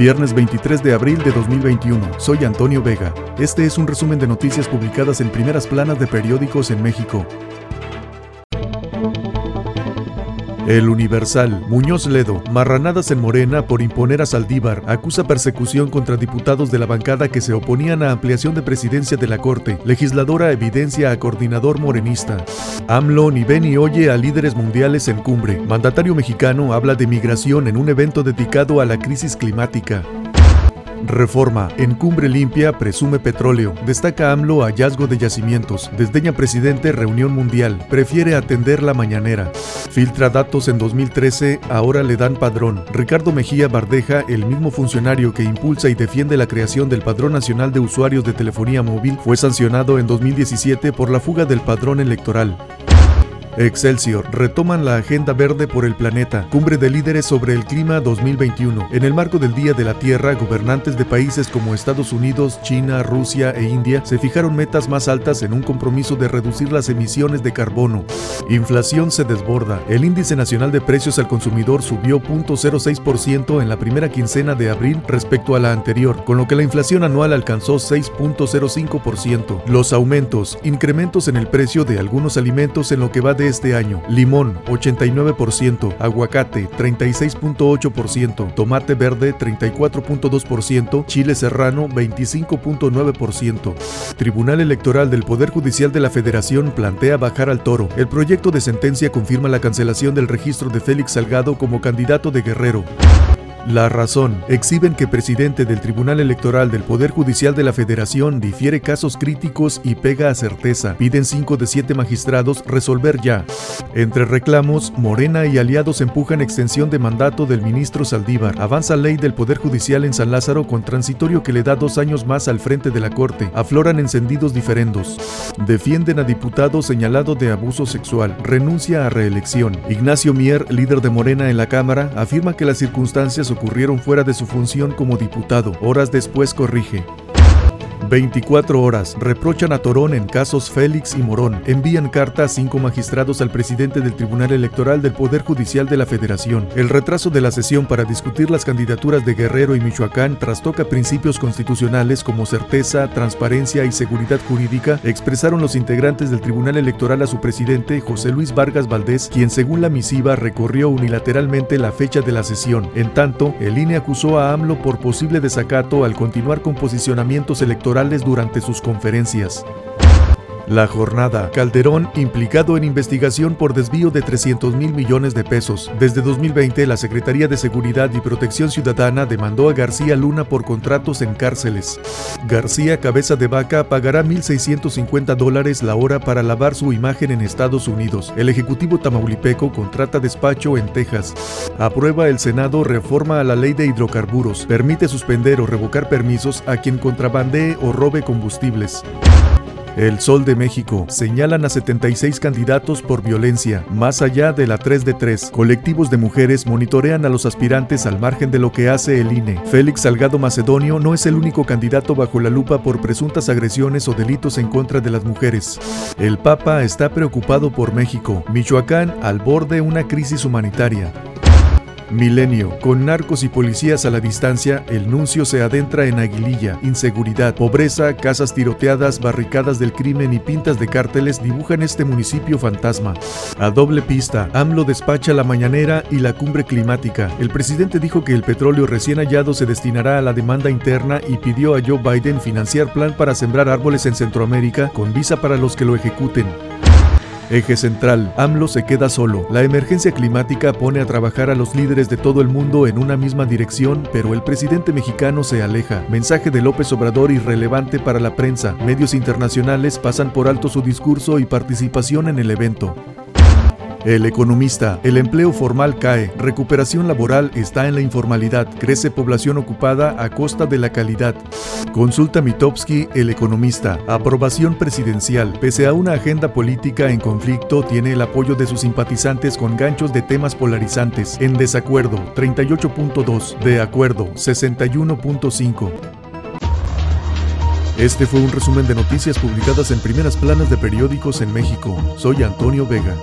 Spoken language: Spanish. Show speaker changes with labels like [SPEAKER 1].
[SPEAKER 1] Viernes 23 de abril de 2021. Soy Antonio Vega. Este es un resumen de noticias publicadas en primeras planas de periódicos en México. El Universal, Muñoz Ledo, marranadas en Morena por imponer a Saldívar, acusa persecución contra diputados de la bancada que se oponían a ampliación de presidencia de la Corte. Legisladora evidencia a coordinador morenista. AMLO ni ve ni oye a líderes mundiales en cumbre. Mandatario mexicano habla de migración en un evento dedicado a la crisis climática. Reforma. En Cumbre Limpia presume petróleo. Destaca AMLO hallazgo de yacimientos. Desdeña presidente reunión mundial. Prefiere atender la mañanera. Filtra datos en 2013, ahora le dan padrón. Ricardo Mejía Bardeja, el mismo funcionario que impulsa y defiende la creación del Padrón Nacional de Usuarios de Telefonía Móvil, fue sancionado en 2017 por la fuga del padrón electoral. Excelsior, retoman la Agenda Verde por el Planeta, Cumbre de Líderes sobre el Clima 2021. En el marco del Día de la Tierra, gobernantes de países como Estados Unidos, China, Rusia e India se fijaron metas más altas en un compromiso de reducir las emisiones de carbono. Inflación se desborda. El índice nacional de precios al consumidor subió 0.06% en la primera quincena de abril respecto a la anterior, con lo que la inflación anual alcanzó 6.05%. Los aumentos, incrementos en el precio de algunos alimentos en lo que va de este año. Limón 89%, aguacate 36.8%, tomate verde 34.2%, chile serrano 25.9%. Tribunal Electoral del Poder Judicial de la Federación plantea bajar al toro. El proyecto de sentencia confirma la cancelación del registro de Félix Salgado como candidato de Guerrero. La razón. Exhiben que presidente del Tribunal Electoral del Poder Judicial de la Federación difiere casos críticos y pega a certeza. Piden cinco de siete magistrados resolver ya. Entre reclamos, Morena y aliados empujan extensión de mandato del ministro Saldívar. Avanza ley del Poder Judicial en San Lázaro con transitorio que le da dos años más al frente de la Corte. Afloran encendidos diferendos. Defienden a diputado señalado de abuso sexual. Renuncia a reelección. Ignacio Mier, líder de Morena en la Cámara, afirma que las circunstancias ocurrieron fuera de su función como diputado. Horas después corrige. 24 horas. Reprochan a Torón en casos Félix y Morón. Envían carta a cinco magistrados al presidente del Tribunal Electoral del Poder Judicial de la Federación. El retraso de la sesión para discutir las candidaturas de Guerrero y Michoacán trastoca principios constitucionales como certeza, transparencia y seguridad jurídica, expresaron los integrantes del Tribunal Electoral a su presidente, José Luis Vargas Valdés, quien según la misiva recorrió unilateralmente la fecha de la sesión. En tanto, el INE acusó a AMLO por posible desacato al continuar con posicionamientos electorales durante sus conferencias. La jornada. Calderón implicado en investigación por desvío de 300 mil millones de pesos. Desde 2020, la Secretaría de Seguridad y Protección Ciudadana demandó a García Luna por contratos en cárceles. García Cabeza de Vaca pagará 1.650 dólares la hora para lavar su imagen en Estados Unidos. El Ejecutivo Tamaulipeco contrata despacho en Texas. Aprueba el Senado reforma a la ley de hidrocarburos. Permite suspender o revocar permisos a quien contrabandee o robe combustibles. El Sol de México señalan a 76 candidatos por violencia, más allá de la 3 de 3. Colectivos de mujeres monitorean a los aspirantes al margen de lo que hace el INE. Félix Salgado Macedonio no es el único candidato bajo la lupa por presuntas agresiones o delitos en contra de las mujeres. El Papa está preocupado por México. Michoacán al borde una crisis humanitaria. Milenio. Con narcos y policías a la distancia, el nuncio se adentra en Aguililla. Inseguridad, pobreza, casas tiroteadas, barricadas del crimen y pintas de cárteles dibujan este municipio fantasma. A doble pista, AMLO despacha la mañanera y la cumbre climática. El presidente dijo que el petróleo recién hallado se destinará a la demanda interna y pidió a Joe Biden financiar plan para sembrar árboles en Centroamérica con visa para los que lo ejecuten. Eje central, AMLO se queda solo. La emergencia climática pone a trabajar a los líderes de todo el mundo en una misma dirección, pero el presidente mexicano se aleja. Mensaje de López Obrador irrelevante para la prensa. Medios internacionales pasan por alto su discurso y participación en el evento. El economista, el empleo formal cae, recuperación laboral está en la informalidad, crece población ocupada a costa de la calidad. Consulta Mitowski, el economista, aprobación presidencial, pese a una agenda política en conflicto, tiene el apoyo de sus simpatizantes con ganchos de temas polarizantes. En desacuerdo, 38.2, de acuerdo, 61.5. Este fue un resumen de noticias publicadas en primeras planas de periódicos en México. Soy Antonio Vega.